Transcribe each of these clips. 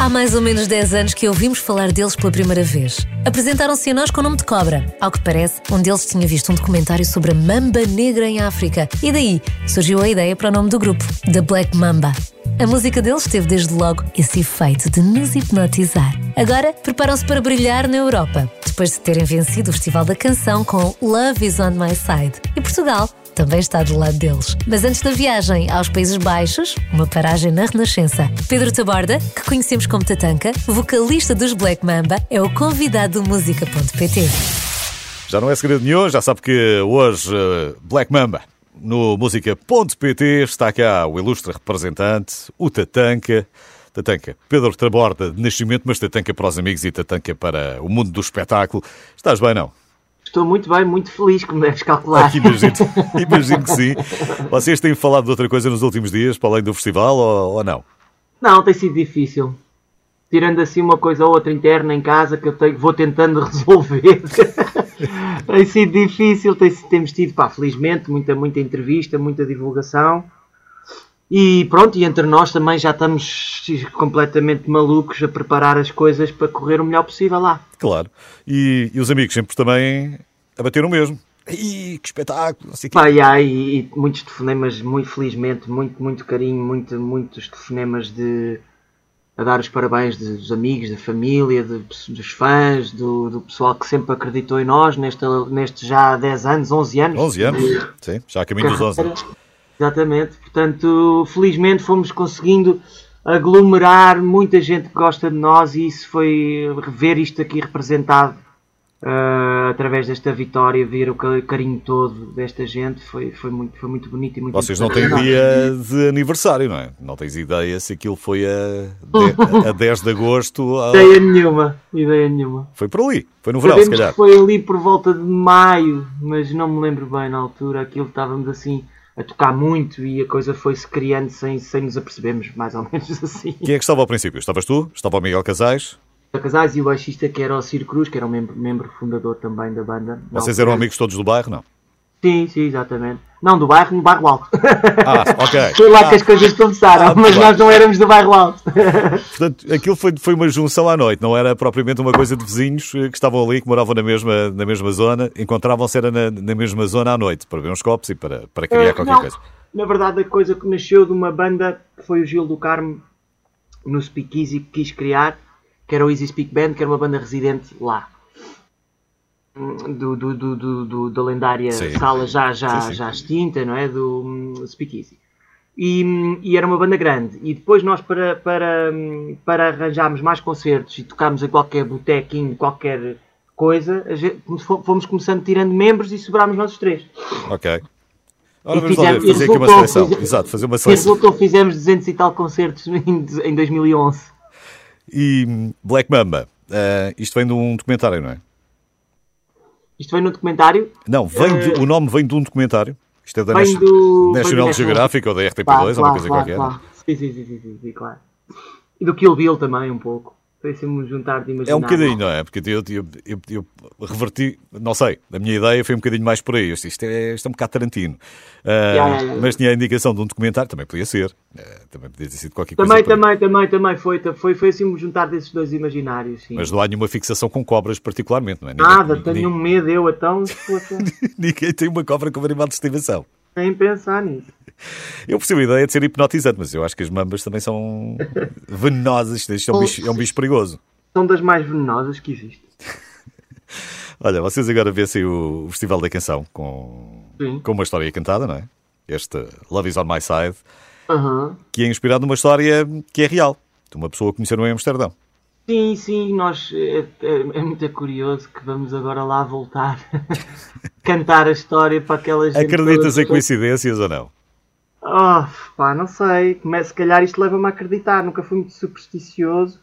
Há mais ou menos 10 anos que ouvimos falar deles pela primeira vez. Apresentaram-se a nós com o nome de cobra. Ao que parece, um deles tinha visto um documentário sobre a mamba negra em África. E daí surgiu a ideia para o nome do grupo, The Black Mamba. A música deles teve desde logo esse efeito de nos hipnotizar. Agora preparam-se para brilhar na Europa, depois de terem vencido o Festival da Canção com Love is on My Side. E Portugal também está do lado deles. Mas antes da viagem aos Países Baixos, uma paragem na Renascença. Pedro Taborda, que conhecemos como Tatanka, vocalista dos Black Mamba, é o convidado do música.pt. Já não é segredo nenhum, já sabe que hoje eh, Black Mamba no música.pt está cá o ilustre representante, o Tatanka. Tatanka, Pedro Taborda de nascimento, mas Tatanka para os amigos e Tatanka para o mundo do espetáculo. Estás bem, não? Estou muito bem, muito feliz, como deves calcular. Ah, imagino, imagino que sim. Vocês têm falado de outra coisa nos últimos dias, para além do festival, ou, ou não? Não, tem sido difícil. Tirando assim uma coisa ou outra interna em casa que eu tenho, vou tentando resolver. tem sido difícil, tem, temos tido, pá, felizmente, muita, muita entrevista, muita divulgação. E pronto, e entre nós também já estamos completamente malucos a preparar as coisas para correr o melhor possível lá. Claro. E, e os amigos sempre também a bater o mesmo. Ih, que espetáculo! Assim que... Pá, e, e, e muitos telefonemas, muito felizmente, muito, muito carinho, muito, muitos telefonemas de a dar os parabéns dos amigos, da família, de, dos fãs, do, do, pessoal que sempre acreditou em nós, neste, neste já 10 anos, 11 anos. 11 anos, sim, já a caminho dos 11 anos. Exatamente, portanto, felizmente fomos conseguindo aglomerar muita gente que gosta de nós e isso foi ver isto aqui representado uh, através desta vitória, ver o carinho todo desta gente foi, foi, muito, foi muito bonito e muito Vocês não têm dia de aniversário, não é? Não tens ideia se aquilo foi a, de, a 10 de agosto? A... Ideia nenhuma, ideia nenhuma. Foi por ali, foi no verão, Sabemos se calhar. foi ali por volta de maio, mas não me lembro bem na altura, aquilo estávamos assim a tocar muito e a coisa foi-se criando sem, sem nos apercebermos, mais ou menos assim. Quem é que estava ao princípio? Estavas tu? Estava o Miguel Casais? O Casais e o baixista que era o Ciro Cruz, que era um membro, membro fundador também da banda. Vocês eram amigos todos do bairro, não? Sim, sim, exatamente. Não, do bairro, no bairro alto. Ah, ok. Foi lá ah, que as coisas começaram, ah, mas nós não éramos do bairro alto. Portanto, aquilo foi, foi uma junção à noite, não era propriamente uma coisa de vizinhos que estavam ali, que moravam na mesma, na mesma zona, encontravam-se era na, na mesma zona à noite, para ver uns copos e para, para criar uh, qualquer não, coisa. Na verdade, a coisa que nasceu de uma banda que foi o Gil do Carmo, no Speakeasy, que quis criar, que era o Easy Speak Band, que era uma banda residente lá do, do, do, do, da lendária sim. sala já, já, sim, sim. já extinta, não é? Do um, Speakeasy. E, e, era uma banda grande. E depois nós, para, para, para arranjarmos mais concertos e tocarmos em qualquer botequinho, qualquer coisa, gente, fomos começando tirando membros e sobrámos nós os três. Ok. Ora, vamos fizemos, lá fazer aqui uma seleção. Fiz, Exato, fazer uma seleção. Resultou, fizemos 200 e tal concertos em, em 2011. E Black Mamba, uh, isto vem de um documentário, não é? Isto vem no documentário? Não, vem de, uh, o nome vem de um documentário. Isto é da National, do, National Geographic ou da RTP2, claro, ou uma coisa claro, qualquer. Claro. Sim, sim, sim, sim, sim, claro. E do Kill Bill também, um pouco. Foi assim um juntar de imaginário. É um bocadinho, não é? Porque eu, eu, eu, eu, reverti, não sei, a minha ideia foi um bocadinho mais por aí. Isto é, isto é um bocado Tarantino. Uh, yeah. Mas tinha a indicação de um documentário, também podia ser. Uh, também podia ter sido qualquer também, coisa. Também, também, também foi, foi, foi assim um juntar desses dois imaginários. Sim. Mas não há nenhuma fixação com cobras, particularmente, não é? Nada, ninguém, tenho ninguém... medo eu então. ninguém tem uma cobra como animal de estimação. Nem pensar nisso. Eu percebo a ideia de ser hipnotizante, mas eu acho que as mambas também são venenosas. Isto é um bicho, é um bicho perigoso. São das mais venenosas que existe. Olha, vocês agora vêem o Festival da Canção com, com uma história cantada, não é? Este Love is on My Side, uhum. que é inspirado numa história que é real, de uma pessoa que conheceram em Amsterdão. Sim, sim, nós é, é, é, muito curioso que vamos agora lá voltar cantar a história para aquelas. Acreditas em coincidências ou não? Oh, pá, não sei. Se calhar isto leva-me a acreditar. Nunca fui muito supersticioso.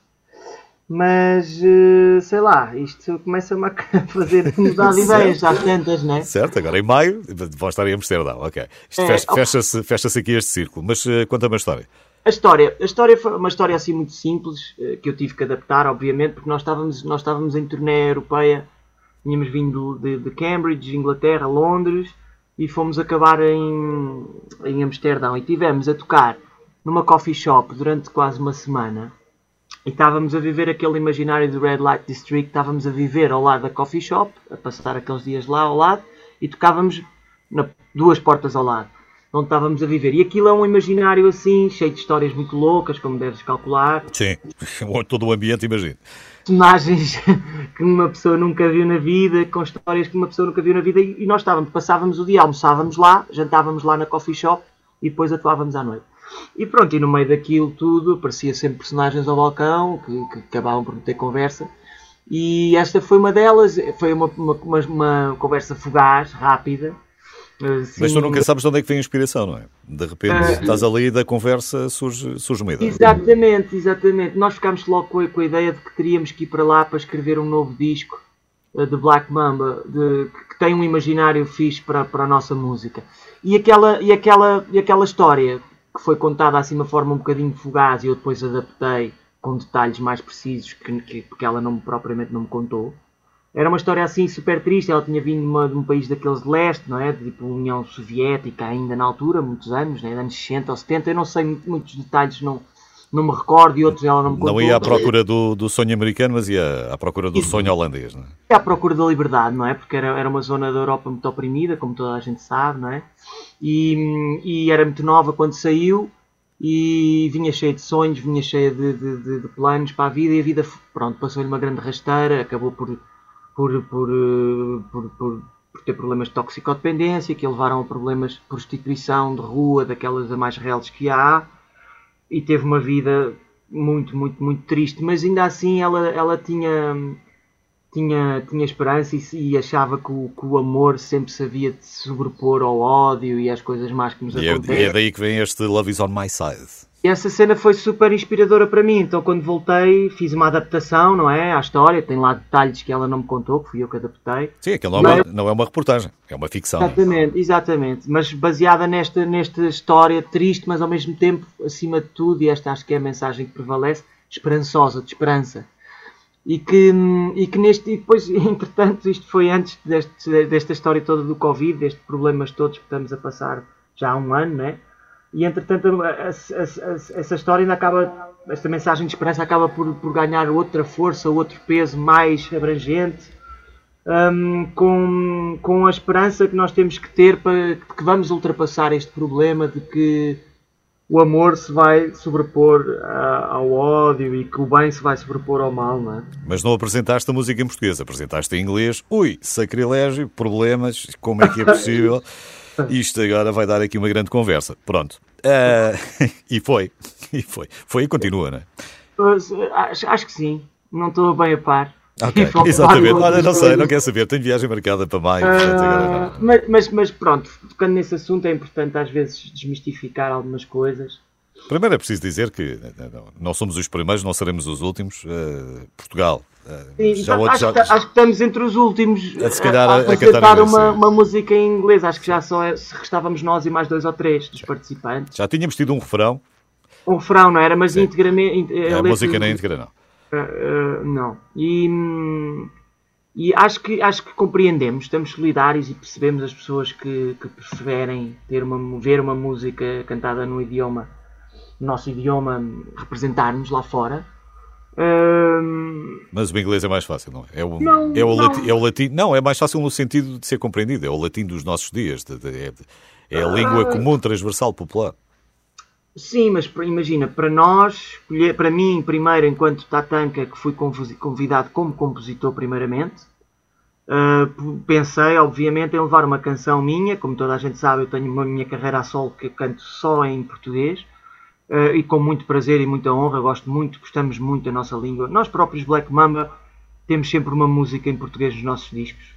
Mas, eh, sei lá, isto começa-me a fazer mudar de ideias às tantas, não é? Certo, agora em maio vão estar em Amsterdão, ok. Isto é, fecha-se fecha aqui este círculo, mas uh, conta-me a história. A história, a história foi uma história assim muito simples, uh, que eu tive que adaptar, obviamente, porque nós estávamos, nós estávamos em turnê europeia, tínhamos vindo de, de Cambridge, Inglaterra, Londres, e fomos acabar em, em Amsterdão. E tivemos a tocar numa coffee shop durante quase uma semana e estávamos a viver aquele imaginário do Red Light District, estávamos a viver ao lado da coffee shop, a passar aqueles dias lá ao lado, e tocávamos na, duas portas ao lado, onde estávamos a viver. E aquilo é um imaginário assim, cheio de histórias muito loucas, como deves calcular. Sim, todo o ambiente, imagino. Personagens que uma pessoa nunca viu na vida, com histórias que uma pessoa nunca viu na vida, e nós estávamos, passávamos o dia, almoçávamos lá, jantávamos lá na coffee shop e depois atuávamos à noite. E pronto, e no meio daquilo tudo aparecia sempre personagens ao balcão que, que acabavam por ter conversa. E esta foi uma delas, foi uma, uma, uma, uma conversa fugaz, rápida. Assim, Mas tu nunca sabes de onde é que vem a inspiração, não é? De repente uh, estás ali e da conversa surge, surge uma ideia. Exatamente, exatamente. Nós ficámos logo com a, com a ideia de que teríamos que ir para lá para escrever um novo disco uh, de Black Mamba, de, que tem um imaginário fixe para, para a nossa música. E aquela, e aquela, e aquela história que foi contada assim de uma forma um bocadinho fugaz e eu depois adaptei com detalhes mais precisos que, que, que ela não propriamente não me contou. Era uma história assim super triste, ela tinha vindo de, uma, de um país daqueles de leste, não é? De, tipo União Soviética ainda na altura, muitos anos, né? anos 60 ou 70, eu não sei muitos detalhes, não, não me recordo e outros ela não me contou. Não ia à procura do, do sonho americano, mas ia à procura do sonho holandês, não é? Ia à procura da liberdade, não é? Porque era, era uma zona da Europa muito oprimida, como toda a gente sabe, não é? E, e era muito nova quando saiu e vinha cheia de sonhos, vinha cheia de, de, de, de planos para a vida e a vida, pronto, passou-lhe uma grande rasteira, acabou por, por, por, por, por, por ter problemas de toxicodependência que levaram a problemas de prostituição de rua, daquelas a mais reais que há e teve uma vida muito, muito, muito triste, mas ainda assim ela, ela tinha, tinha, tinha esperança e, e achava que o, que o, amor sempre sabia de se sobrepor ao ódio e às coisas más que nos e acontecem. É, e é daí que vem este Love is on my side. E essa cena foi super inspiradora para mim, então quando voltei fiz uma adaptação, não é, à história, tem lá detalhes que ela não me contou, que fui eu que adaptei. Sim, aquilo não, é, uma, não é uma reportagem, é uma ficção. Exatamente, exatamente, mas baseada nesta, nesta história triste, mas ao mesmo tempo, acima de tudo, e esta acho que é a mensagem que prevalece, esperançosa, de esperança. E que, e que neste, e depois, entretanto, isto foi antes deste, desta história toda do Covid, destes problemas todos que estamos a passar já há um ano, não é? E entretanto essa história ainda acaba, esta mensagem de esperança acaba por, por ganhar outra força, outro peso mais abrangente, um, com, com a esperança que nós temos que ter para que vamos ultrapassar este problema de que o amor se vai sobrepor ao ódio e que o bem se vai sobrepor ao mal, não é? Mas não apresentaste a música em português, apresentaste em inglês. Ui, sacrilégio, problemas, como é que é possível? Isto agora vai dar aqui uma grande conversa. Pronto. Uh, e foi. E foi. Foi e continua, não é? Acho que sim. Não estou bem a par. Ok, exatamente. Olha, não sei, não quero saber. Tenho viagem marcada para maio. Uh, mas, mas, mas, pronto, tocando nesse assunto, é importante às vezes desmistificar algumas coisas. Primeiro é preciso dizer que não somos os primeiros, não seremos os últimos. Uh, Portugal. Uh, Sim, já acho, já... acho, que estamos entre os últimos a, se calhar, a, a, a cantar uma, uma, música em inglês. Acho que já só é, restávamos nós e mais dois ou três dos participantes. Já tínhamos tido um refrão. Um refrão, não era? Mas integramente. A, a música nem íntegra, não. Uh, não. E, e acho, que, acho que compreendemos, estamos solidários e percebemos as pessoas que, que preferem ter uma, ver uma música cantada no idioma nosso idioma representar-nos lá fora. Mas o inglês é mais fácil, não é? É o, não, é, o não. é o latim. Não, é mais fácil no sentido de ser compreendido. É o latim dos nossos dias. De, de, é, é, a língua ah. comum, transversal, popular. Sim, mas imagina, para nós, para mim, primeiro, enquanto Tatanka, que fui convidado como compositor, primeiramente, uh, pensei, obviamente, em levar uma canção minha. Como toda a gente sabe, eu tenho uma minha carreira a solo que canto só em português e com muito prazer e muita honra. Gosto muito, gostamos muito da nossa língua. Nós próprios, Black Mamba, temos sempre uma música em português nos nossos discos.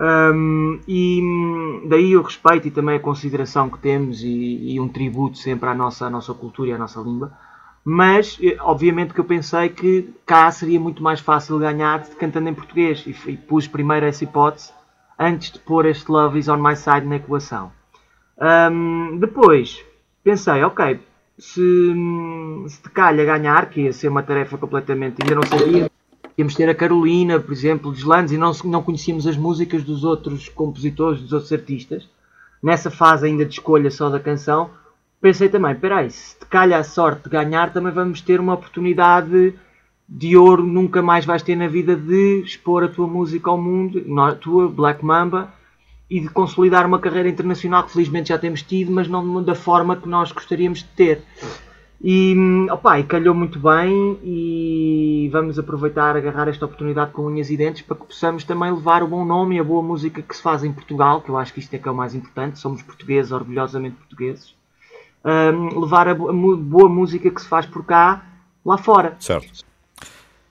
Um, e daí o respeito e também a consideração que temos e, e, um tributo sempre à nossa, à nossa cultura e à nossa língua. Mas, eh, obviamente, que eu pensei que cá seria muito mais fácil ganhar cantando em português e, e pus primeiro essa hipótese antes de pôr este Love is on my side na equação. Um, depois pensei, ok, se, se te calha ganhar, que ia ser uma tarefa completamente. ainda não sabia. Íamos ter a Carolina, por exemplo, dos Landes, e não, não conhecíamos as músicas dos outros compositores, dos outros artistas. Nessa fase ainda de escolha só da canção, pensei também: peraí, se te calha a sorte de ganhar, também vamos ter uma oportunidade de ouro nunca mais vais ter na vida de expor a tua música ao mundo, a tua Black Mamba, e de consolidar uma carreira internacional que felizmente já temos tido, mas não da forma que nós gostaríamos de ter. E, opa, e calhou muito bem e vamos aproveitar, agarrar esta oportunidade com unhas e dentes para que possamos também levar o bom nome e a boa música que se faz em Portugal, que eu acho que isto é que é o mais importante, somos portugueses, orgulhosamente portugueses, um, levar a boa música que se faz por cá, lá fora. Certo.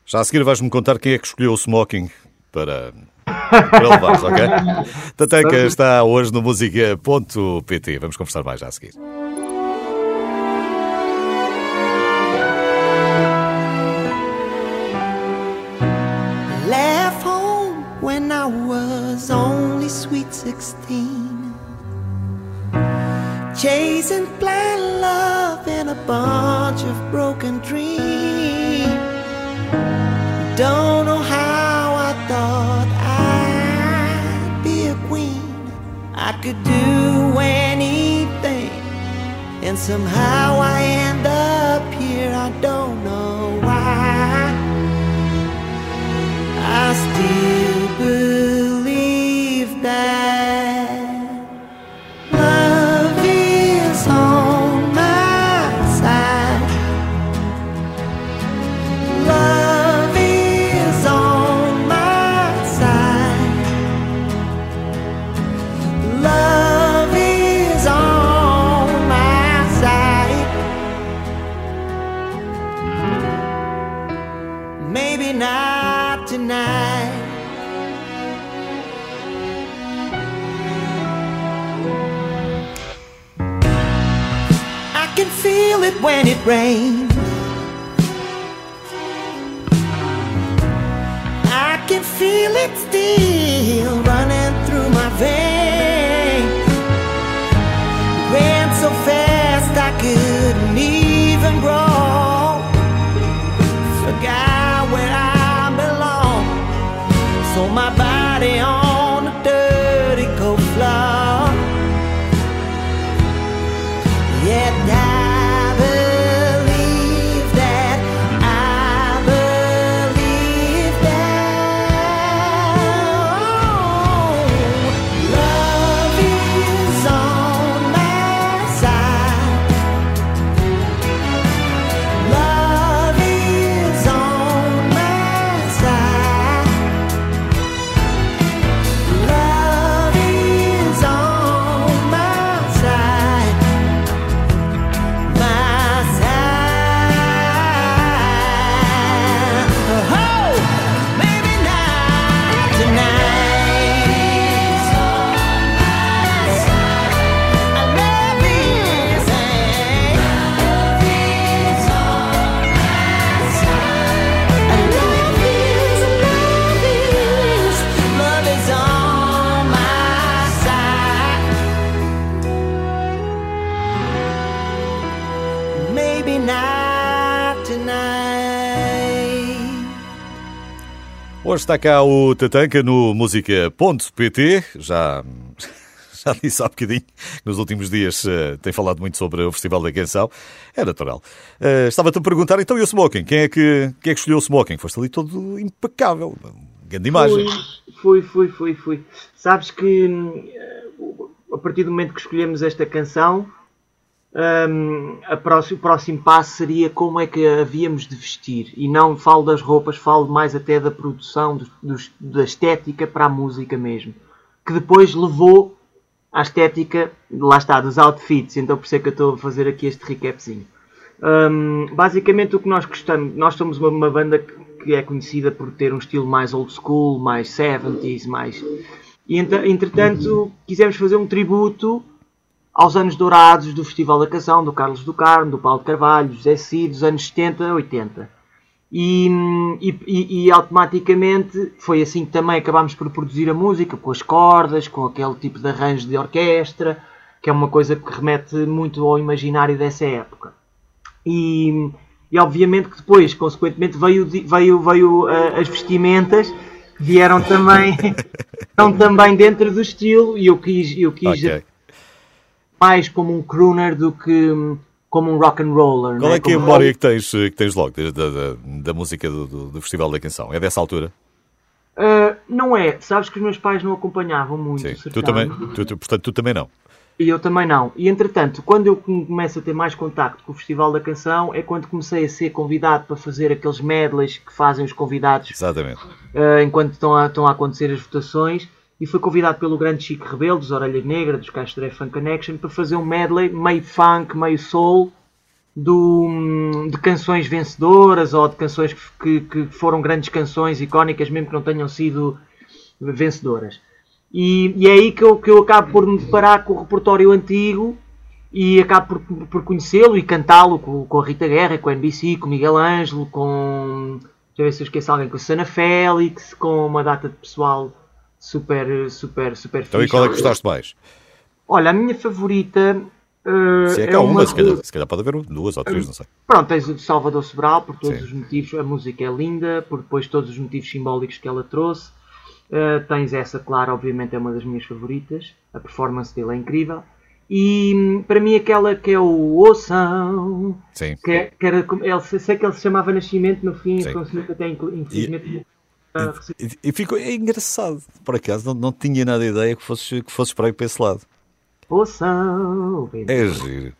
Já a seguir vais-me contar quem é que escolheu o smoking para, para levares, ok? Tatanka está hoje no música.pt. Vamos conversar mais já a seguir. Left home when I was only sweet 16 Chasing blind love and a bunch of broken dreams Don't know could do anything, and somehow I end up here. I don't know why. I still believe Hoje está cá o Tatanka no música.pt. Já, já disse há bocadinho nos últimos dias uh, tem falado muito sobre o Festival da Canção. É natural. Uh, Estava-te a perguntar, então, e o Smoking? Quem é, que, quem é que escolheu o Smoking? Foste ali todo impecável. Grande imagem. Fui, fui, fui, fui. Sabes que a partir do momento que escolhemos esta canção, um, próximo, o próximo passo seria como é que havíamos de vestir. E não falo das roupas, falo mais até da produção, do, do, da estética para a música mesmo. Que depois levou à estética, lá está, dos outfits. Então por isso é que eu estou a fazer aqui este recapzinho. Um, basicamente o que nós gostamos, nós somos uma, uma banda que, que, é conhecida por ter um estilo mais old school, mais 70s, mais... E entretanto quisemos fazer um tributo aos anos dourados do Festival da Canção, do Carlos do Carmo, do Paulo de Carvalho, José Cid, dos anos 70, 80. E, e, e, automaticamente foi assim que também acabámos por produzir a música, com as cordas, com aquele tipo de arranjo de orquestra, que é uma coisa que remete muito ao imaginário dessa época. E, e obviamente que depois, consequentemente, veio, veio, veio uh, as vestimentas vieram também, estão também dentro do estilo e eu quis, eu quis okay mais como um crooner do que, como um rock and roller. Qual né? é que é a memória que tens, que tens logo da, da, da música do, do, do Festival da Canção? É dessa altura? Uh, não é, sabes que os meus pais não acompanhavam muito Sim. Tu também, tu, tu- portanto, tu também não. E eu também não. E entretanto, quando eu começo a ter mais contacto com o Festival da Canção, é quando comecei a ser convidado para fazer aqueles medleys que fazem os convidados Exatamente. uh, enquanto estão a, estão a acontecer as votações. E fui convidado pelo grande Chico Rebelo, dos Orelha Negra, dos Castro Funk Connection, para fazer um medley meio funk, meio soul, do, de canções vencedoras ou de canções que, que, foram grandes canções icónicas, mesmo que não tenham sido vencedoras. E, e é aí que eu, que eu acabo por me deparar com o repertório antigo e acabo por, por conhecê-lo e cantá-lo com, com a Rita Guerra, com a NBC, com Miguel Ângelo, com. Deixa eu ver se eu esqueço alguém, com a Sana Félix, com uma data de pessoal super, super, super Então, e fixe. qual é que gostaste mais? Olha, a minha favorita. uh, Se é que há uma, uma se calhar, se calhar pode haver duas ou três, não sei. Pronto, tens o de Salvador Sobral, por todos Sim. os motivos, a música é linda, por depois todos os motivos simbólicos que ela trouxe. Uh, tens essa, claro, obviamente é uma das minhas favoritas, a performance dele é incrível. E hum, para mim aquela que é o Oção, Sim. que, é- que era, ele, sei que ele se chamava Nascimento no fim, Sim. conseguiu até inclu- infelizmente. uh, E, e ficou é engraçado, por acaso, não, não tinha nada de ideia que fosses, que fosses para aí para esse lado. Oção, É giro.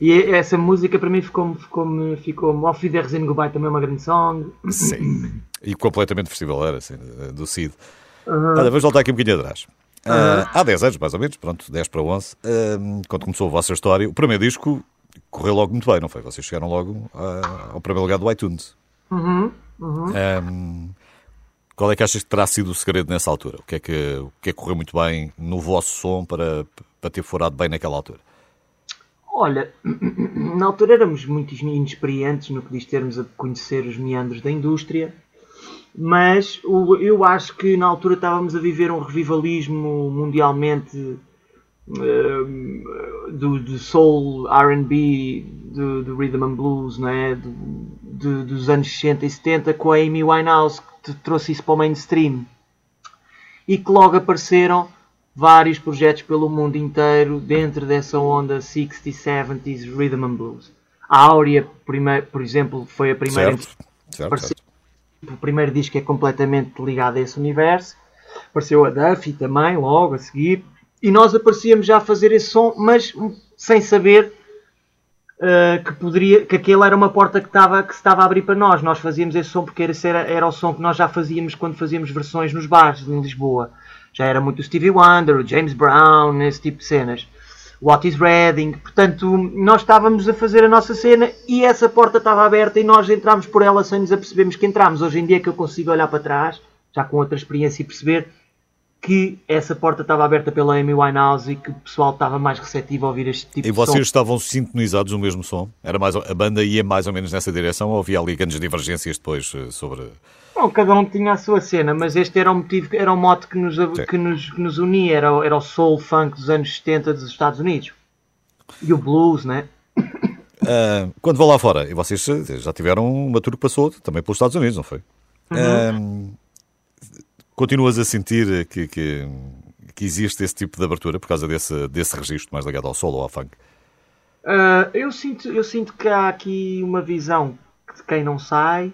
E essa música para mim ficou-me, ficou-me, ao fim da Resine Goodbye também é uma grande song. Sim. E completamente festivaleira, assim, do Cid. Olha, vamos voltar aqui um bocadinho atrás. Ah, há 10 anos, mais ou menos, pronto, 10 para 11, ah, quando começou a vossa história, o primeiro disco correu logo muito bem, não foi? Vocês chegaram logo ah, ao primeiro lugar do iTunes. Ah, qual é que achas que terá sido o segredo nessa altura? O que é que, o que, é que correu muito bem no vosso som para, para ter furado bem naquela altura? Olha, na altura éramos muito inexperientes no que diz termos a conhecer os meandros da indústria, mas eu acho que na altura estávamos a viver um revivalismo mundialmente eh, do, do soul, R&B, do, do rhythm and blues, não é? Do- do- dos anos 60 e 70 com a Amy Winehouse que trouxe isso para o mainstream e que logo apareceram vários projetos pelo mundo inteiro dentro dessa onda 60s, 70s Rhythm and Blues. A Áurea, por exemplo, foi a primeira Certo? Certo, certo. o primeiro disco é completamente ligado a esse universo. Apareceu a Duffy também, logo a seguir. E nós aparecíamos já a fazer esse som, mas hum, sem saber uh, que poderia, que aquele era uma porta que, estava, que estava a abrir para nós. Nós fazíamos esse som porque era, era o som que nós já fazíamos quando fazíamos versões nos bares em Lisboa. Já era muito o Stevie Wonder, o James Brown, esse tipo de cenas. O Otis Redding. Portanto, nós estávamos a fazer a nossa cena e essa porta estava aberta e nós entramos por ela sem nos apercebermos que entramos. Hoje em dia que eu consigo olhar para trás, já com outra experiência e perceber que essa porta estava aberta pela Amy Winehouse e que o pessoal estava mais receptivo a ouvir este tipo E de som. vocês estavam sintonizados no mesmo som? Era mais, a banda ia mais ou menos nessa direção ou havia ali grandes divergências depois eh, sobre. Não, cada um tinha a sua cena, mas este era o motivo, era o mote que nos, que nos, que nos unia, era, o- era o soul funk dos anos 70 dos Estados Unidos. E o blues, né? Ah, quando vão lá fora, e vocês eh, já tiveram uma tour que passou também pelos Estados Unidos, não foi? Ah, continuas a sentir que, que, que existe esse tipo de abertura por causa desse, desse registro mais ligado ao solo ou ao funk? Ah, eu, sinto, eu sinto que há aqui uma visão de quem não sai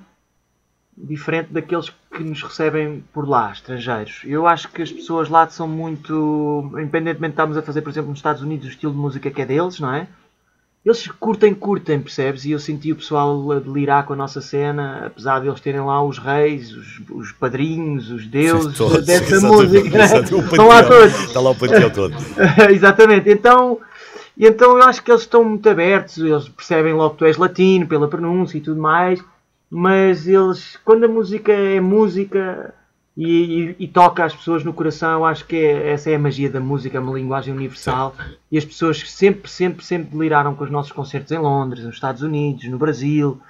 diferente daqueles que nos recebem por lá, estrangeiros. Eu acho que as pessoas lá são muito. Independentemente de estarmos a fazer, por exemplo, nos Estados Unidos, o estilo de música que é deles, não é? Eles curtem, curtem, percebes? E eu senti o pessoal a delirar com a nossa cena, apesar de eles terem lá os reis, os, os padrinhos, os deuses Todos, dessa exatamente, música. né? exatamente, Estão lá todos. Está lá o panteão todo. Exatamente. Então, então eu acho que eles estão muito abertos, eles percebem logo que tu és latino pela pronúncia e tudo mais, mas eles, quando a música é música e, e- e toca as pessoas no coração, acho que é- essa é a magia da música, é uma linguagem universal e as pessoas sempre, sempre, sempre deliraram com os nossos concertos em Londres, nos Estados Unidos, no Brasil.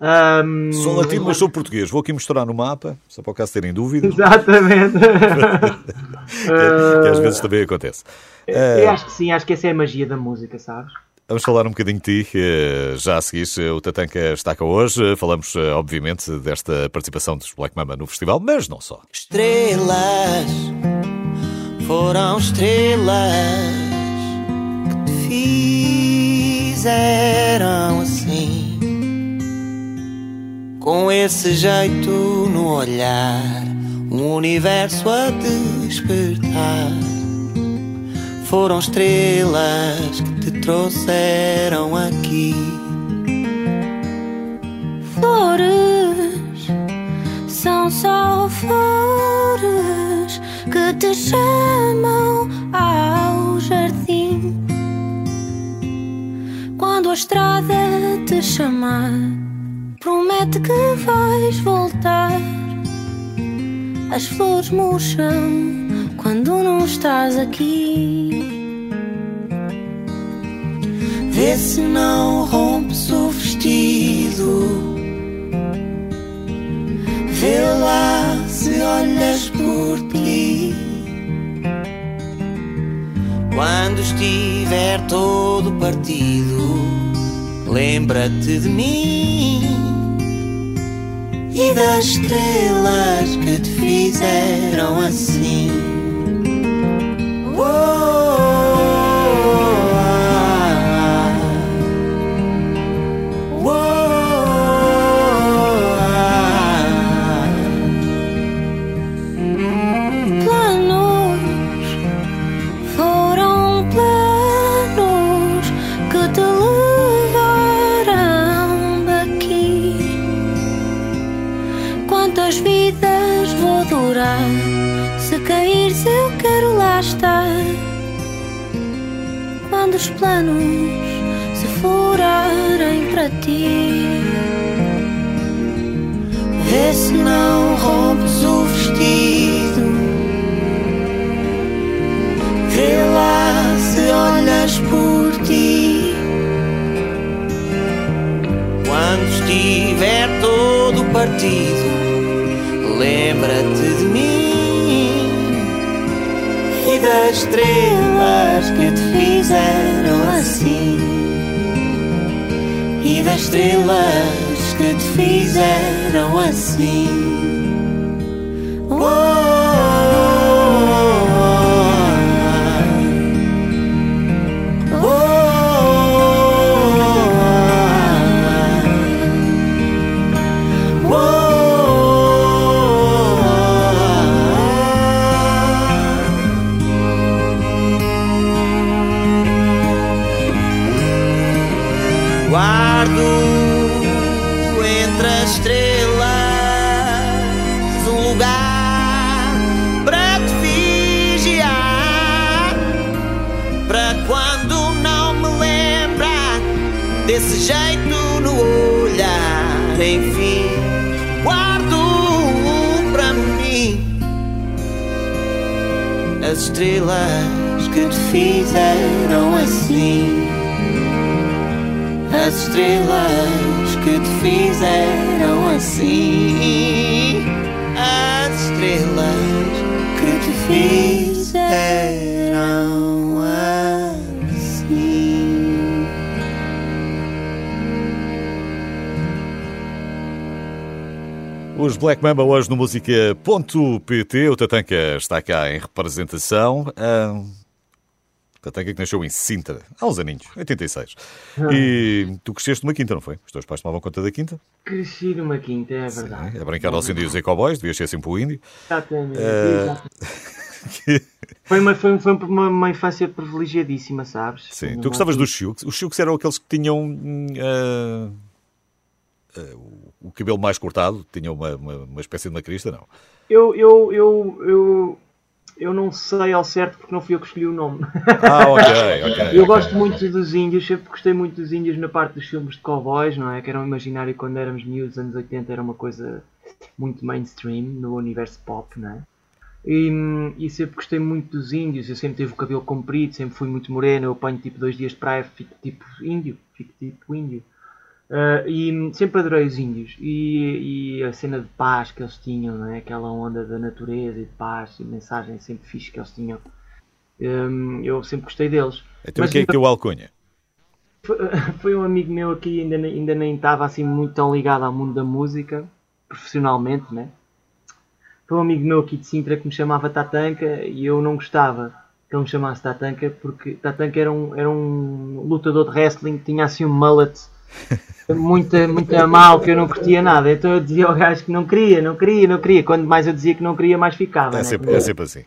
Ahm, Sou latino, mas sou português. Vou aqui misturar no mapa, só para o caso terem dúvidas, Exatamente. que, às vezes também acontece. eu acho que sim, acho que essa é a magia da música, sabes? Vamos falar um bocadinho de ti, eh, já a seguir. O Tatanka está cá hoje. Falamos, eh, obviamente, desta participação dos Black Mama no festival, mas não só. Estrelas foram estrelas que te fizeram assim, com esse jeito no olhar, um universo a despertar. Foram estrelas que te trouxeram aqui. Flores são só flores que te chamam ao jardim. Quando a estrada te chamar, promete que vais voltar. As flores murcham quando não estás aqui. Vê se não rompes o vestido. Vê lá se olhas por ti. Quando estiver todo partido, lembra-te de mim e das estrelas que te fizeram assim. Planos caíres, eu quero lá estar. Quando os planos se furarem para ti. Vê se não rompes o vestido. Vê lá se olhas por ti. Quando estiver todo partido, das estrelas que te fizeram assim. E das estrelas que te fizeram assim. Desse jeito no olhar, enfim, guardo para mim as estrelas que te fizeram assim. As estrelas que te fizeram assim. As estrelas que te fizeram Os Black Mamba hoje no música.pt. O Tatanka está cá em representação. Ah, Tatanka que nasceu em Sintra, há uns aninhos, 86. E tu cresceste numa quinta, não foi? Os teus pais tomavam conta da quinta? Cresci numa quinta, é verdade. É brincar aos índios e cowboys, devias ser sempre o índio. Exatamente. Exatamente. Foi, uma, foi, foi uma, uma infância privilegiadíssima, sabes? Sim, tu gostavas dos Chiuks. Os Chiuks eram aqueles que tinham hum, ah, ah, o cabelo mais cortado, tinham uma, uma, uma espécie de uma crista, não? Eu, eu, eu, eu, eu não sei ao certo porque não fui eu que escolhi o nome. Ah, ok, ok. Eu ok, gosto ok. muito dos índios, sempre gostei muito dos índios na parte dos filmes de cowboys, não é? Que era um imaginário quando éramos miúdos, anos 80, era uma coisa muito mainstream no universo pop, não é? E, e sempre gostei muito dos índios, eu sempre tive o cabelo comprido, sempre fui muito moreno, eu apanho tipo dois dias de praia, fico tipo índio, fico tipo índio. Ah, e sempre adorei os índios e, e a cena de paz que eles tinham, não é? aquela onda da natureza e de paz e mensagem sempre fixe que eles tinham. Hum, eu sempre gostei deles. Então Mas quem é que deu alcunha? foi, foi um amigo meu aqui, ainda, nem- ainda nem estava assim muito tão ligado ao mundo da música, profissionalmente, né? Foi um amigo meu aqui de Sintra que me chamava Tatanka e eu não gostava. que ele me chamasse Tatanka, porque Tatanka era um, era um lutador de wrestling que tinha assim um mullet muito, muito mal, que eu não curtia nada. Então eu dizia ao gajo que não queria, não queria, não queria. Quando mais eu dizia que não queria, mais ficava. É né? sempre, é sempre assim.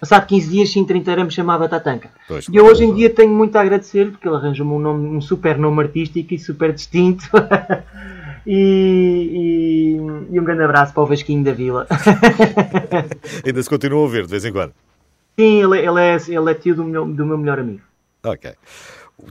Passado 15 dias, sim, 30 era me chamava Tatanka. Pois, e eu hoje em dia tenho muito a agradecer porque ele arranjou-me um, nome, um super nome artístico e super distinto. e, e, e um grande abraço para o Vasquinho da Vila. Ainda se continua a ouvir de vez em quando. Sim, ele, ele, é, ele é tio do meu, do meu melhor amigo. Ok.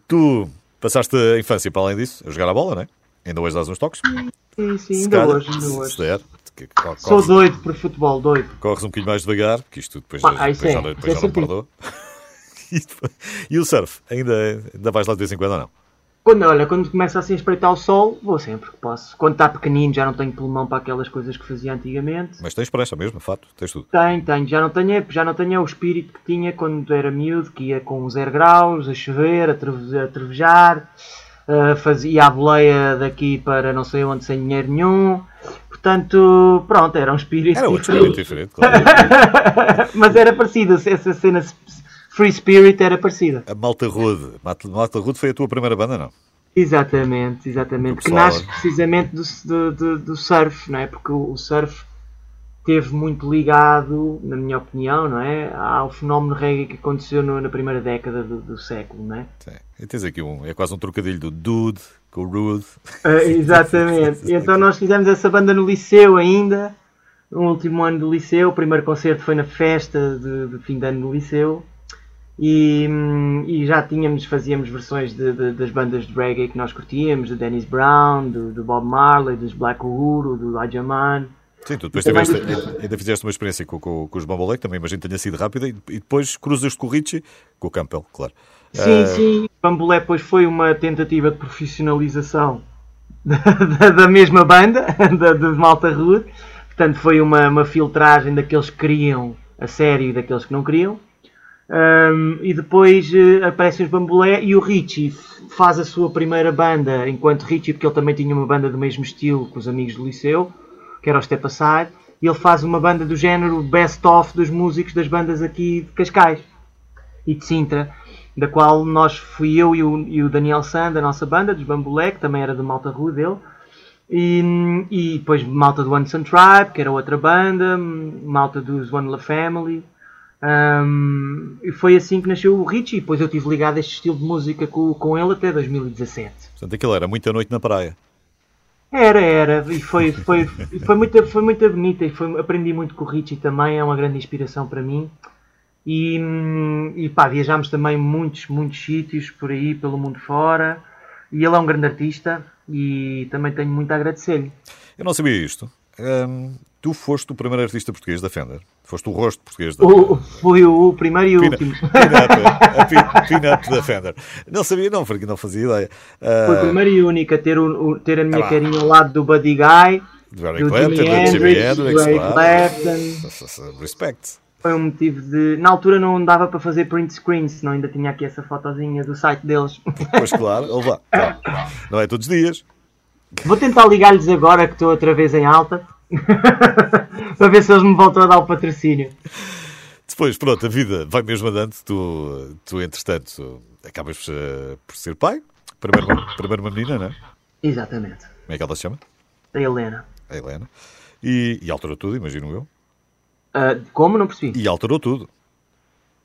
Tu passaste a infância, para além disso, a jogar a bola, não é? Ainda hoje dás uns toques? Sim, sim, ainda calhar, hoje, ainda hoje. der, que- Sou doido por futebol, doido. corres um bocadinho mais devagar, porque isto depois, Pá, depois é, já, depois é já não perdoa. E E o surf? Ainda, ainda vais lá de vez em quando ou não? Quando, olha, quando começa assim a espreitar o sol, vou sempre que posso. Quando está pequenino já não tenho pulmão para aquelas coisas que fazia antigamente. Mas tens prancha mesmo, fato, tens tudo. Tenho, tenho. Já não tenho, já não tenho o espírito que tinha quando era miúdo, que ia com zero graus, a chover, a, treve- a trevejar, uh, fazia a boleia daqui para não sei onde sem dinheiro nenhum. Portanto, pronto, era um espírito Era outro diferente. espírito diferente, claro. Mas era parecido, essa cena Free Spirit era parecida. A Malta Rude. Malta, Rude foi a tua primeira banda, não? Exatamente, exatamente. Que nasce precisamente do, do, do- surf, não é? Porque o, surf teve muito ligado, na minha opinião, não é? Ao fenómeno reggae que aconteceu no- na primeira década do, do século, não é? Sim. E tens aqui um, é quase um trocadilho do Dude com o Rude. Ah, exatamente. Então nós fizemos essa banda no liceu ainda, no último ano do liceu. O primeiro concerto foi na festa de, de fim de ano do liceu. E, e já tínhamos, fazíamos versões de- de- das bandas de reggae que nós curtíamos, do Dennis Brown, do, do Bob Marley, dos Black Uhuru, do Elijah Man. Sim, tu depois tiveste, ainda fizeste uma experiência com, com, com os Bambolé, que também imagino que tenha sido rápida, e, e depois cruzas com o Richie, com o Campbell, claro. Sim, Ah, sim. Bambolé depois foi uma tentativa de profissionalização da, da- da mesma banda, da, de Malta Rude. Portanto, foi uma, uma filtragem daqueles que queriam a sério e daqueles que não queriam. Ahm, e depois eh, aparecem os Bambolé e o Richie faz a sua primeira banda enquanto Richie, porque ele também tinha uma banda do mesmo estilo com os amigos do liceu, que era o Step Aside, e ele faz uma banda do género best-of dos músicos das bandas aqui de Cascais e de Sintra, da qual nós fui eu e o, e o Daniel Sand, a nossa banda, dos Bambulé, que também era de Malta Rua dele, e, e depois Malta do Anderson Tribe, que era outra banda, Malta dos One La Family, um, e foi assim que nasceu o Richie, e depois eu estive ligado a este estilo de música com, com ele até 2017. Portanto, aquilo era muita noite na praia. Era, era, e foi, foi, foi, muito, foi muito bonita, e foi, aprendi muito com o Richie também, é uma grande inspiração para mim. E, e pá, viajámos também muitos, muitos sítios por aí, pelo mundo fora. E ele é um grande artista e também tenho muito a agradecer-lhe. Eu não sabia isto. Hum, tu foste o primeiro artista português da Fender. Foste o rosto português da O- Fui o primeiro e o Pina- último. A pi- peanut da Fender. Não sabia, não, porque não fazia ideia. Ah, Foi o primeiro e único a ter, o, ter a minha Ah carinha ao lado do Buddy Guy, do do Clapton, do Jimi Hendrix, claro. Clapton. Respect. Foi um motivo de. Na altura não dava para fazer print screen, senão ainda tinha aqui essa fotozinha do site deles. Pois claro, ele vá. Não é todos os dias. Vou tentar ligar-lhes agora que estou outra vez em alta para ver se eles me voltam a dar o patrocínio. Depois, pronto, a vida vai mesmo andando. Tu, tu entretanto, acabas eh, por ser pai. Primeiro, uma- primeiro uma menina, não é? Exatamente. Como é que ela se chama? A Helena. A Helena. E, e alterou tudo, imagino eu. Ah, como? Não percebi. E alterou tudo.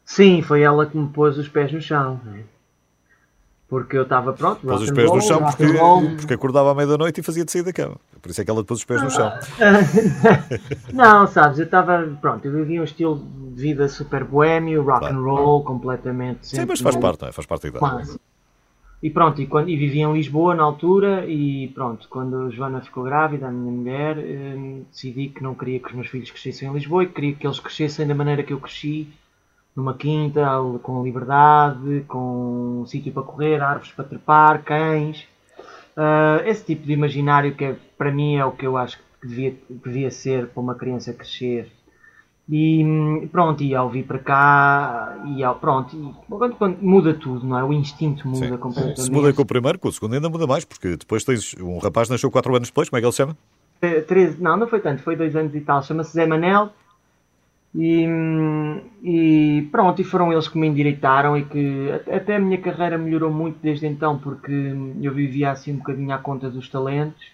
Sim, foi ela que me pôs os pés no chão. né? Porque eu estava pronto. Pôs os pés no chão porque, porque acordava à meia da noite e fazia de sair da cama. Por isso é que ela pôs os pés no chão. Não, sabes, eu estava. Pronto, eu vivia um estilo de vida super boêmio, rock Claro. and roll, completamente. Sim, mas faz parte, não é? Faz parte da idade. Quase. E pronto, e, quando, e vivia em Lisboa na altura e pronto, quando a Joana ficou grávida, a minha mulher, eh, decidi que não queria que os meus filhos crescessem em Lisboa e que queria que eles crescessem da maneira que eu cresci, numa quinta, com liberdade, com um sítio para correr, árvores para trepar, cães. Ah, esse tipo de imaginário que é, para mim é o que eu acho que devia, devia ser para uma criança crescer. E pronto, e ao vir para cá, e ao, pronto, e quando, quando muda tudo, não é? O instinto muda Sim. completamente. Se muda com o primeiro, com o segundo ainda muda mais, porque depois tens um rapaz que nasceu 4 anos depois, como é que ele se chama? Eh, 13, não, não foi tanto, foi dois anos e tal. Chama-se Zé Manel E, e pronto, e foram eles que me endireitaram e que até a minha carreira melhorou muito desde então, porque eu vivia assim um bocadinho à conta dos talentos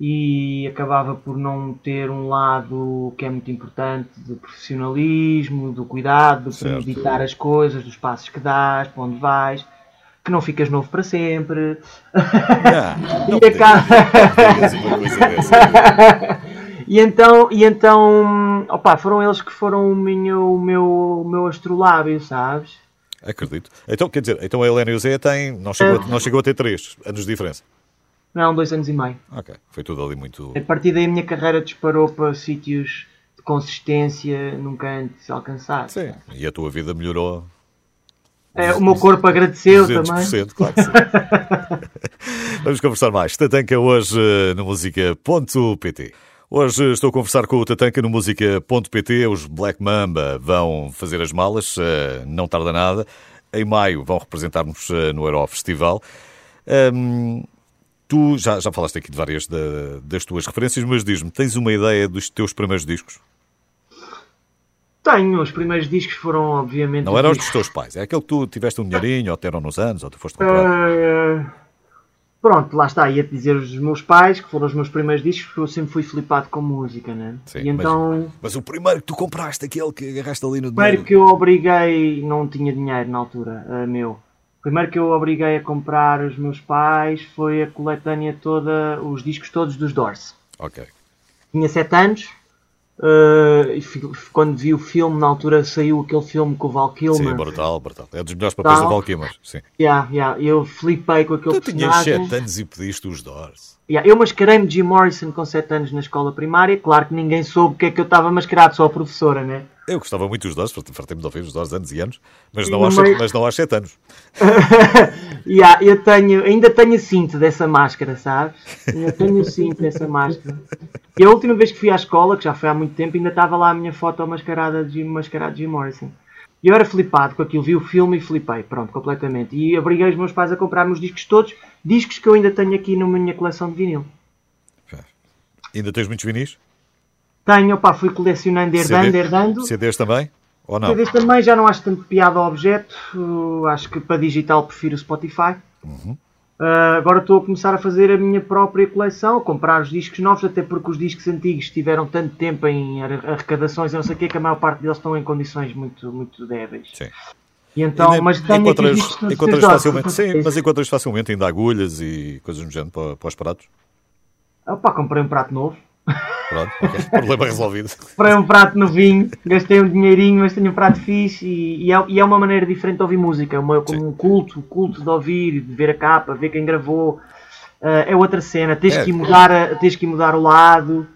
e acabava por não ter um lado que é muito importante do profissionalismo, do cuidado, de premeditar as coisas, dos passos que dás, para onde vais, que não ficas novo para sempre. Não E acaba- digas uma coisa dessa. E então, e então opa, foram eles que foram o meu, o meu, o meu astrolábio, sabes? Acredito. Então, quer dizer, então a Helena e o Zé têm, não chegou, a, não chegou a ter três anos de diferença. Não, dois anos e meio. Ok, foi tudo ali muito. A partir daí a minha carreira disparou para sítios de consistência nunca antes alcançados. Sim, e a tua vida melhorou É, o meu corpo agradeceu também. 200%, claro que sim. Vamos conversar mais. Tatanka hoje eh, no música.pt. Hoje estou a conversar com o Tatanka no música.pt. Os Black Mamba vão fazer as malas, eh, não tarda nada. Em maio vão representar-nos eh, no Euro Festival. Ahm, tu já, já falaste aqui de várias da- das tuas referências, mas diz-me, tens uma ideia dos teus primeiros discos? Tenho, os primeiros discos foram obviamente. Não eram os dos teus pais, é aquele que tu tiveste um dinheirinho, ou te deram nos anos, ou tu foste comprar. Eh, pronto, lá está, ia-te dizer os meus pais, que foram os meus primeiros discos, porque eu sempre fui flipado com música, né? Sim, e então, mas, mas o primeiro que tu compraste, aquele que agarraste ali no o primeiro dinheiro. que eu obriguei, não tinha dinheiro na altura, eh, meu. O primeiro que eu obriguei a comprar os meus pais foi a coletânea toda, os discos todos dos Doors. Ok. Tinha 7 anos, fi- quando vi o filme, na altura saiu aquele filme com o Val Kilmer. Sim, brutal, brutal. É dos melhores papéis do Val Kilmer. Sim. Yeah, yeah, eu flipei com aquele Tu tinhas personagem. 7 anos e pediste os Doors. Yeah, eu mascarei-me de Jim Morrison com 7 anos na escola primária. Claro que ninguém soube o que é que eu estava mascarado, só a professora, né? Eu gostava muito dos Doors, fartei-me de ouvir os Doors anos e anos, mas não, aos, meio- mas não aos 7 anos. Yeah, eu tenho, ainda tenho o cinto dessa máscara, sabes? Ainda tenho o cinto dessa máscara. E a última vez que fui à escola, que já foi há muito tempo, ainda estava lá a minha foto mascarada de mascarado de Jim Morrison. E eu era flipado com aquilo, vi o filme e flipei, pronto, completamente. E obriguei os meus pais a comprar os discos todos, discos que eu ainda tenho aqui na minha coleção de vinil. Ainda tens muitos vinis? Tenho, opá, fui colecionando, herdando, CD herdando. CDs também? Ou não? CDs também já não acho tanto piada ao objeto. Acho que para digital prefiro o Spotify. Uhum. Uh, agora estou a começar a fazer a minha própria coleção, a comprar os discos novos, até porque os discos antigos tiveram tanto tempo em ar- arrecadações, eu não sei o que, que a maior parte deles estão em condições muito, muito débeis. Sim. E então, Ainda mas encontras, encontras facilmente, sim, mas encontras facilmente ainda agulhas e coisas do género para, para os pratos. Opa, comprei um prato novo. Pronto, ok. problema resolvido. Comprei um prato novinho, gastei um dinheirinho, mas tenho um prato fixe e, e é, e é uma maneira diferente de ouvir música, é uma, como um culto, culto de ouvir, de ver a capa, ver quem gravou. Ah, é outra cena, tens, É. que mudar, a- tens que mudar o lado,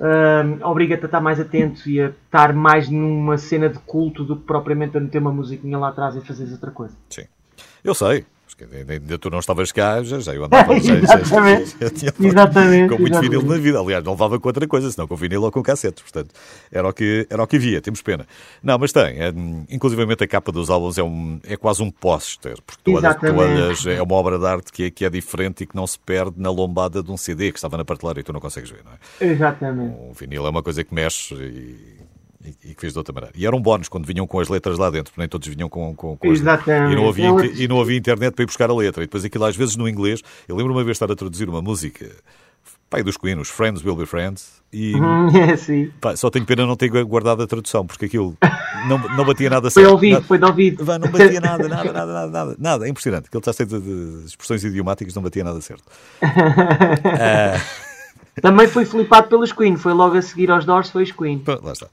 ah, obriga-te a estar mais atento e a estar mais numa cena de culto do que propriamente a meter uma musiquinha lá atrás e fazeres outra coisa. Sim. Eu sei. Porque Ainda, tu não estavas cá, já, já eu andava já, já, Exatamente. já tinha- Exatamente, com muito exatamente. vinil na vida. Aliás, não levava com outra coisa, senão com vinil ou com cassetes. Portanto, era o que, era o que havia, temos pena. Não, mas tem. É, inclusivamente a capa dos álbuns é, um, é quase um póster, porque tu olhas, tu olhas, é uma obra de arte que é, que é diferente e que não se perde na lombada de um CD que estava na prateleira e tu não consegues ver, não é? Exatamente. O vinil é uma coisa que mexe e, e, e que fez de outra maneira. E eram bónus quando vinham com as letras lá dentro, porque nem todos vinham com, com, com as. Exatamente. E não, havia, e não havia internet para ir buscar a letra. E depois aquilo às vezes no inglês. Eu lembro uma vez estar a traduzir uma música, pai dos Queen, os Friends Will Be Friends, e É assim. pá, só tenho pena não ter guardado a tradução, porque aquilo não, não batia nada Foi certo. ouvido, Nada- foi de ouvido. Não batia nada, nada, nada, nada, nada, nada. É impressionante. Aquilo está cheio de, de expressões idiomáticas, não batia nada certo. Também fui flipado pelos Queen, foi logo a seguir aos Doors, foi os Queen. Lá está.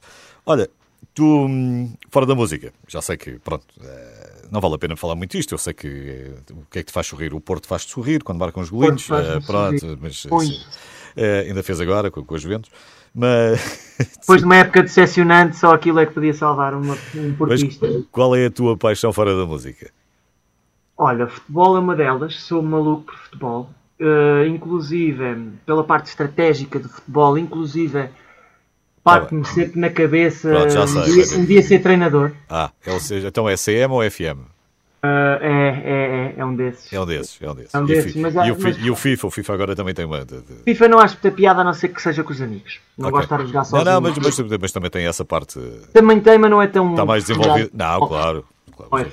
Olha, tu, hum, fora da música, já sei que, pronto, eh, não vale a pena falar muito isto. Eu sei que eh, o que é que te faz sorrir? O Porto faz-te sorrir quando marcam os golinhos. Eh, pronto, mas Muito. sim. Eh, ainda fez agora com, com os Juventus. Mas, Depois de uma época decepcionante, só aquilo é que podia salvar uma, um mas portista. qual é a tua paixão fora da música? Olha, futebol é uma delas, sou maluco por futebol. Uh, inclusive, pela parte estratégica do futebol, inclusive, parte-me sempre na cabeça Pronto, já sei, um, dia, um dia ser treinador. Ah, seja, então é CM ou FM? Ah, é, é, é, é um desses. É um desses, é um desses. É um E o desses, fi- mas e, o mas- e o FIFA, o FIFA agora também tem uma. de- FIFA não acho muita piada a não ser que seja com os amigos. Não Ok. gosto de estar a jogar Não, sozinho. não, mas, mas, mas também tem essa parte. Também tem, mas não é tão. Está mais desenvolvida. Não, Oh, claro. claro.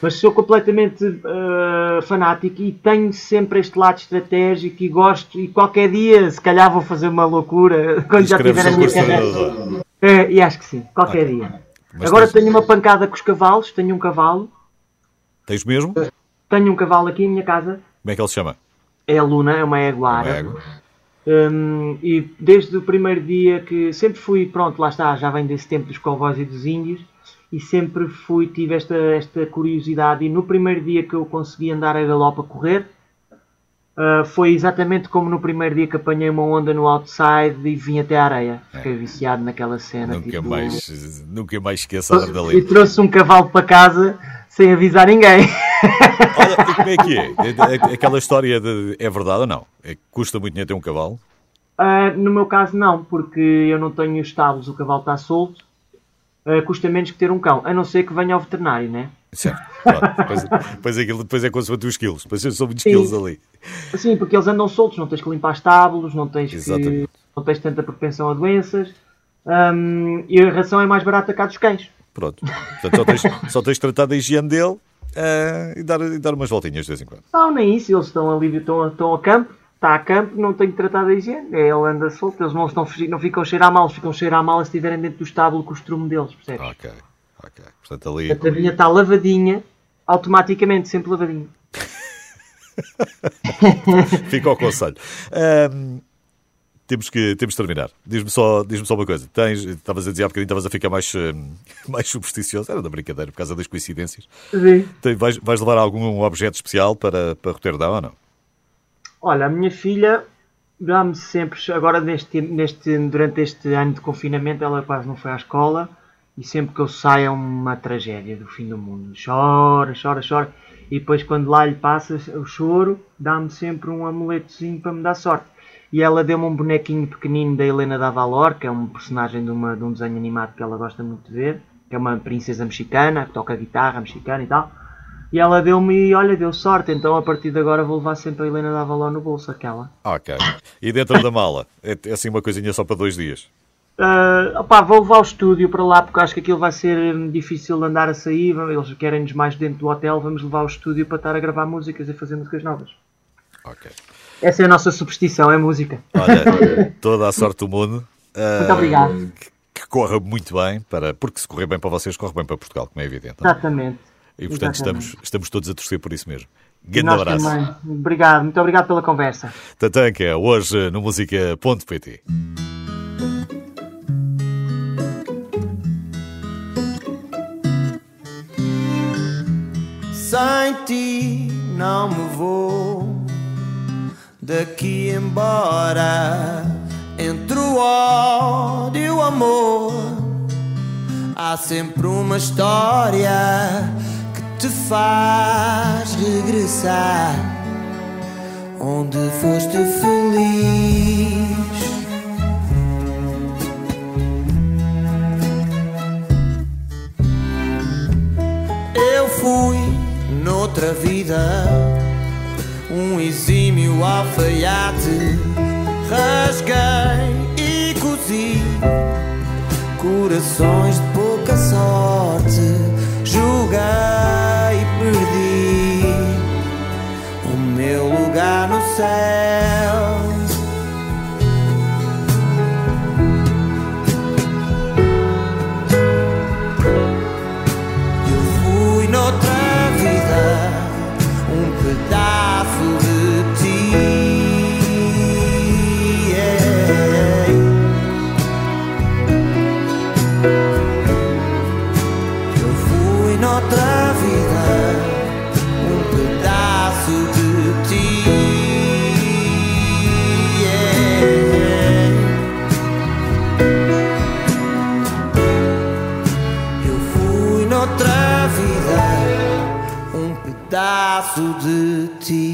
Mas sou completamente ah, fanático e tenho sempre este lado estratégico e gosto. E qualquer dia, se calhar, vou fazer uma loucura quando já tiver a um minha carreira. É, e acho que sim, qualquer dia. Mas Agora tens- tenho uma pancada com os cavalos. Tenho um cavalo. Tens mesmo? Como Tenho um cavalo aqui em minha casa. é que ele se chama? É a Luna, é uma égua. Hum, e desde o primeiro dia que sempre fui, pronto, lá está, já vem desse tempo dos cowboys e dos índios, e sempre fui, tive esta, esta curiosidade. E no primeiro dia que eu consegui andar a galope a correr, ah, foi exatamente como no primeiro dia que apanhei uma onda no outside e vim até a areia. Fiquei viciado naquela cena. Nunca tipo, mais, nunca mais esqueça a E adrenalina. trouxe um cavalo para casa sem avisar ninguém. Olha, e como é que é? É- é- Aquela história de, é verdade ou não? É custa muito dinheiro ter um cavalo? Ah, no meu caso, não, porque eu não tenho estábulos, o cavalo está solto. Ah, custa menos que ter um cão, a não ser que venha ao veterinário, né? Certo. Pronto. Depois, depois, aquilo, depois é consoante os quilos. Depois são muitos Sim. quilos ali. Sim, porque eles andam soltos, não tens que limpar estábulos, não tens, que, não tens tanta propensão a doenças. Ahm, e a ração é mais barata cá dos cães. Pronto. Portanto, só tens, só tens de tratar da higiene dele ah, e, dar, e dar umas voltinhas de vez em quando. Não, nem isso, eles estão ali, estão, a- estão a campo, está a campo, não tem que tratar da higiene. É, Ele anda solto, eles não, estão, não ficam cheirar mal, eles ficam cheirar mal se estiverem dentro do estábulo com o estrume deles, percebes? Ok. Ok. Portanto, ali. A tavinha está lavadinha, automaticamente, sempre lavadinha. Fica ao conselho. Ahm, temos, que, temos de terminar. Diz-me só, diz só uma coisa. Tens, estavas a dizer há bocadinho, estavas a ficar mais, mais supersticioso. Era da brincadeira, por causa das coincidências. Sim. Tem- vais, vais levar algum objeto especial para, para Roterdão ou não? Olha, a minha filha dá-me sempre, agora neste, neste, durante este ano de confinamento, ela quase não foi à escola e sempre que eu saio é uma tragédia do fim do mundo. Chora, chora, chora. E depois, quando lá lhe passa o choro, dá-me sempre um amuletozinho para me dar sorte. E ela deu-me um bonequinho pequenino da Helena da Valor, que é um personagem de, uma, de um desenho animado que ela gosta muito de ver, que é uma princesa mexicana, que toca guitarra mexicana e tal. E ela deu-me, olha, deu sorte, então a partir de agora vou levar sempre a Helena da Avalon no bolso, aquela. Ok. E dentro da mala? É, é assim uma coisinha só para dois dias? Ah, opá, vou levar o estúdio para lá porque acho que aquilo vai ser hum, difícil de andar a sair. Eles querem-nos mais dentro do hotel. Vamos levar o estúdio para estar a gravar músicas e fazer músicas novas. Ok. Essa é a nossa superstição, é música. Olha, toda a sorte do mundo. Ah, Muito obrigado. Que, que corra muito bem, para, porque se correr bem para vocês, corre bem para Portugal, como é evidente. não é? Exatamente. E portanto Exatamente. estamos, estamos todos a torcer por isso mesmo. Grande nós abraço. também. Obrigado, muito obrigado pela conversa. Tatanka, hoje no música.pt. Sem ti não me vou daqui embora. Entre o ódio e o amor, há sempre uma história faz regressar onde foste feliz. Eu fui noutra vida um exímio alfaiate. Rasguei e cozi corações de pouca sorte. Julguei e perdi o meu lugar no céu. Eu fui noutra vida um pedaço pedaço de ti.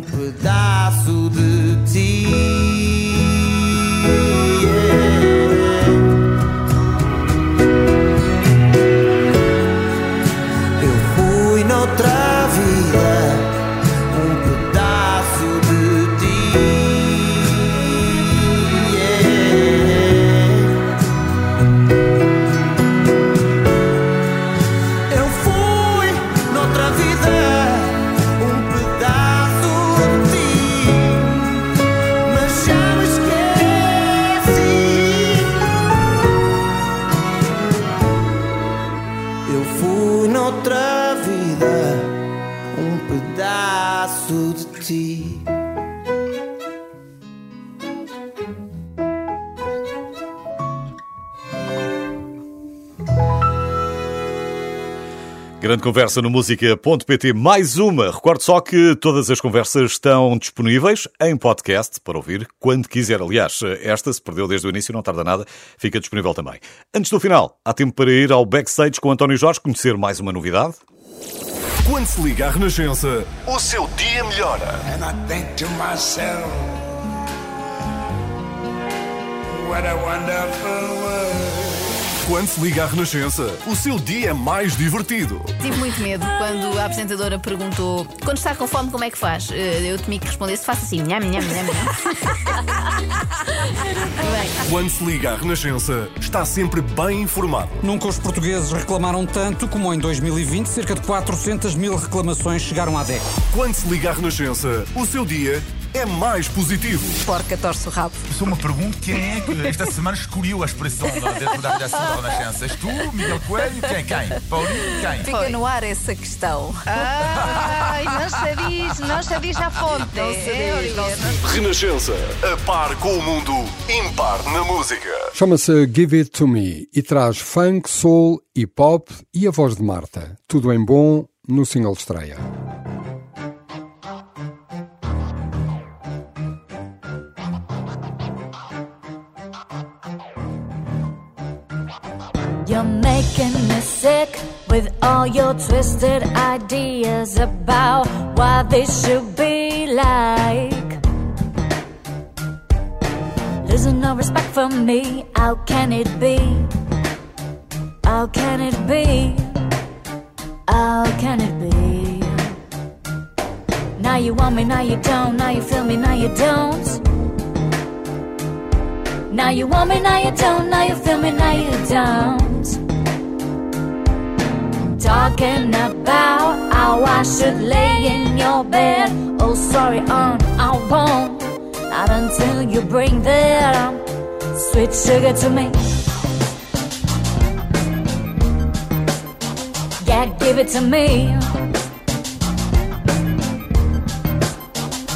Pedaço Grande conversa no música.pt, mais uma. Recordo só que todas as conversas estão disponíveis em podcast para ouvir quando quiser. Aliás, esta se perdeu desde o início, não tarda nada, fica disponível também. Antes do final, há tempo para ir ao backstage com António Jorge, conhecer mais uma novidade. Quando se liga à Renascença, o seu dia melhora. And I think to myself, what a wonderful world. Quando se liga à Renascença, o seu dia é mais divertido. Tive muito medo quando a apresentadora perguntou quando está com fome como é que faz? Eh, Eu temi que respondesse, faça assim, nham, nham, nham, nham. Bem, Quando se liga à Renascença, está sempre bem informado. Nunca os portugueses reclamaram tanto como em 2020, cerca de 400 mil reclamações chegaram à DEC. Quando se liga à Renascença, o seu dia é mais positivo. porca torce o rabo. Só me pergunto quem é que esta semana escolheu a expressão da- dentro da redação da Renascença. És tu, Miguel Coelho? Quem? Quem? Paulinho? Quem? Fica no ar essa questão. Ai, não se diz, não se diz a fonte. Não se diz, não se Renascença, a par com o mundo, impar na música. Chama-se Give It To Me e traz funk, soul e pop e a voz de Marta. Tudo em bom no single estreia. Making me sick with all your twisted ideas about what this should be like. There's no respect for me. How can it be? How can it be? How can it be? Now you want me, now you don't. Now you feel me, now you don't. Now you want me, now you don't. Now you feel me, now you don't. Talking about how I should lay in your bed. Oh, sorry, on I won't. Not until you bring that um, sweet sugar to me. Yeah, give it to me.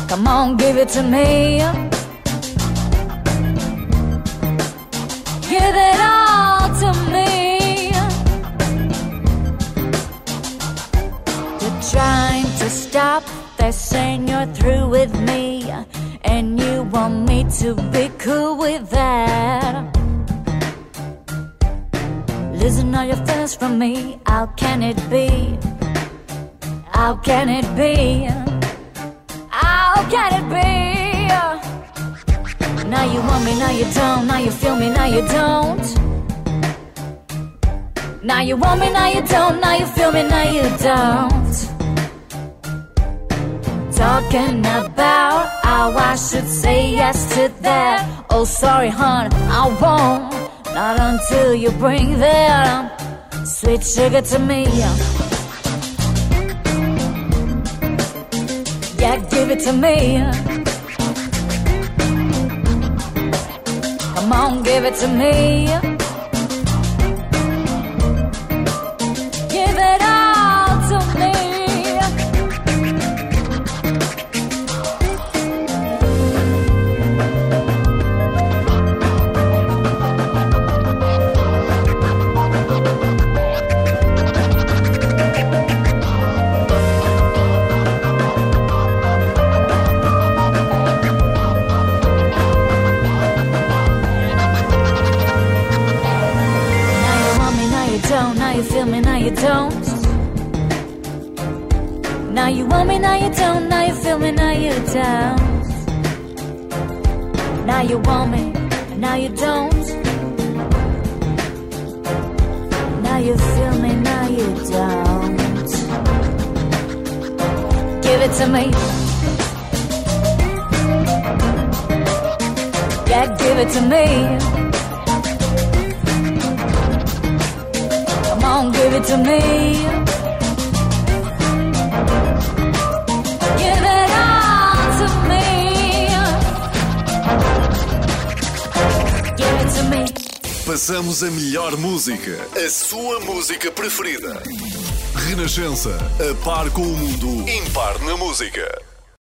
Come on, give it to me. Saying you're through with me. And you want me to be cool with that. Listen, all your feelings from me. How can it be? How can it be? How can it be? Now you want me, now you don't. Now you feel me, now you don't. Now you want me, now you don't. Now you feel me, now you don't. Talking about how I should say yes to that. Oh, sorry, hon, I won't. Not until you bring that sweet sugar to me. Yeah, give it to me. Come on, give it to me. don't. Now you want me, now you don't. Now you feel me, now you don't. Now you want me, now you don't. Now you feel me, now you don't. Give it to me. Yeah, give it to me. On, give it to me. Give it all to me. Give it to me. Passamos a melhor música, a sua música preferida. Renascença, a par com o mundo, impar na música.